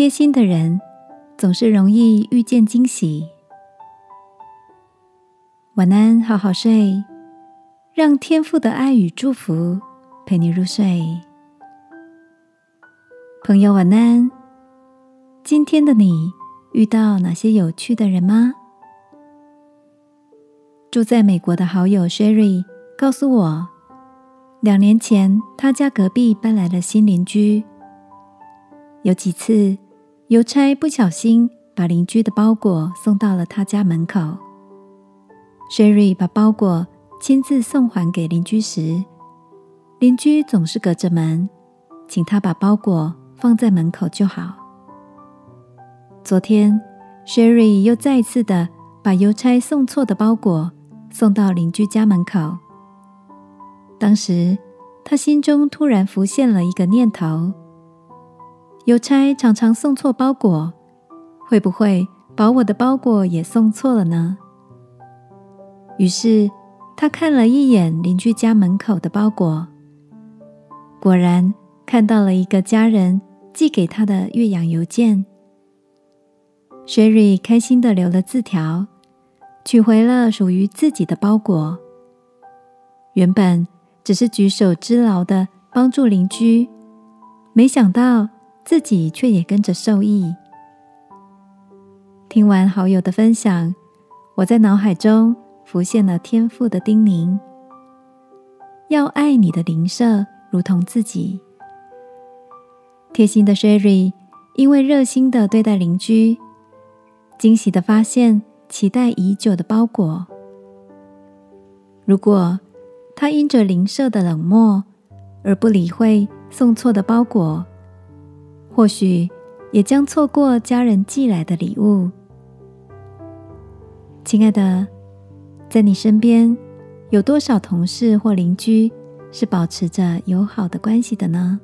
贴心的人总是容易遇见惊喜。晚安，好好睡，让天父的爱与祝福陪你入睡。朋友，晚安。今天的你遇到哪些有趣的人吗？住在美国的好友 Sherry 告诉我，两年前他家隔壁搬来了新邻居。有几次，邮差不小心把邻居的包裹送到了他家门口。Sherry 把包裹亲自送还给邻居时，邻居总是隔着门，请他把包裹放在门口就好。昨天，Sherry 又再次的把邮差送错的包裹送到邻居家门口。当时，他心中突然浮现了一个念头。邮差常常送错包裹，会不会把我的包裹也送错了呢？于是他看了一眼邻居家门口的包裹，果然看到了一个家人寄给他的岳阳邮件。Sherry 开心的留了字条，取回了属于自己的包裹。原本只是举手之劳的帮助邻居，没想到。自己却也跟着受益。听完好友的分享，我在脑海中浮现了天父的叮咛：要爱你的邻舍如同自己。贴心的 Sherry 因为热心的对待邻居，惊喜的发现期待已久的包裹。如果他因着邻舍的冷漠而不理会送错的包裹，或许也将错过家人寄来的礼物。亲爱的，在你身边有多少同事或邻居是保持着友好的关系的呢？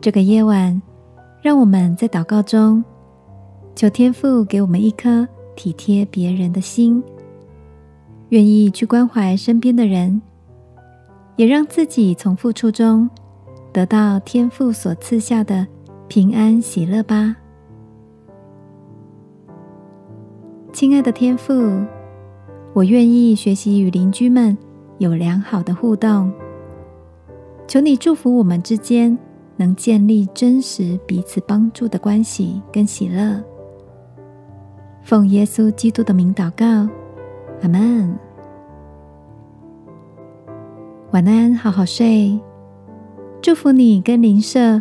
这个夜晚，让我们在祷告中求天父给我们一颗体贴别人的心，愿意去关怀身边的人，也让自己从付出中。得到天父所赐下的平安喜乐吧，亲爱的天父，我愿意学习与邻居们有良好的互动。求你祝福我们之间能建立真实彼此帮助的关系跟喜乐。奉耶稣基督的名祷告，阿门。晚安，好好睡。祝福你跟邻舍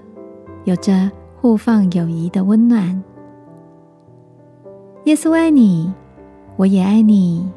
有着互放友谊的温暖。耶稣爱你，我也爱你。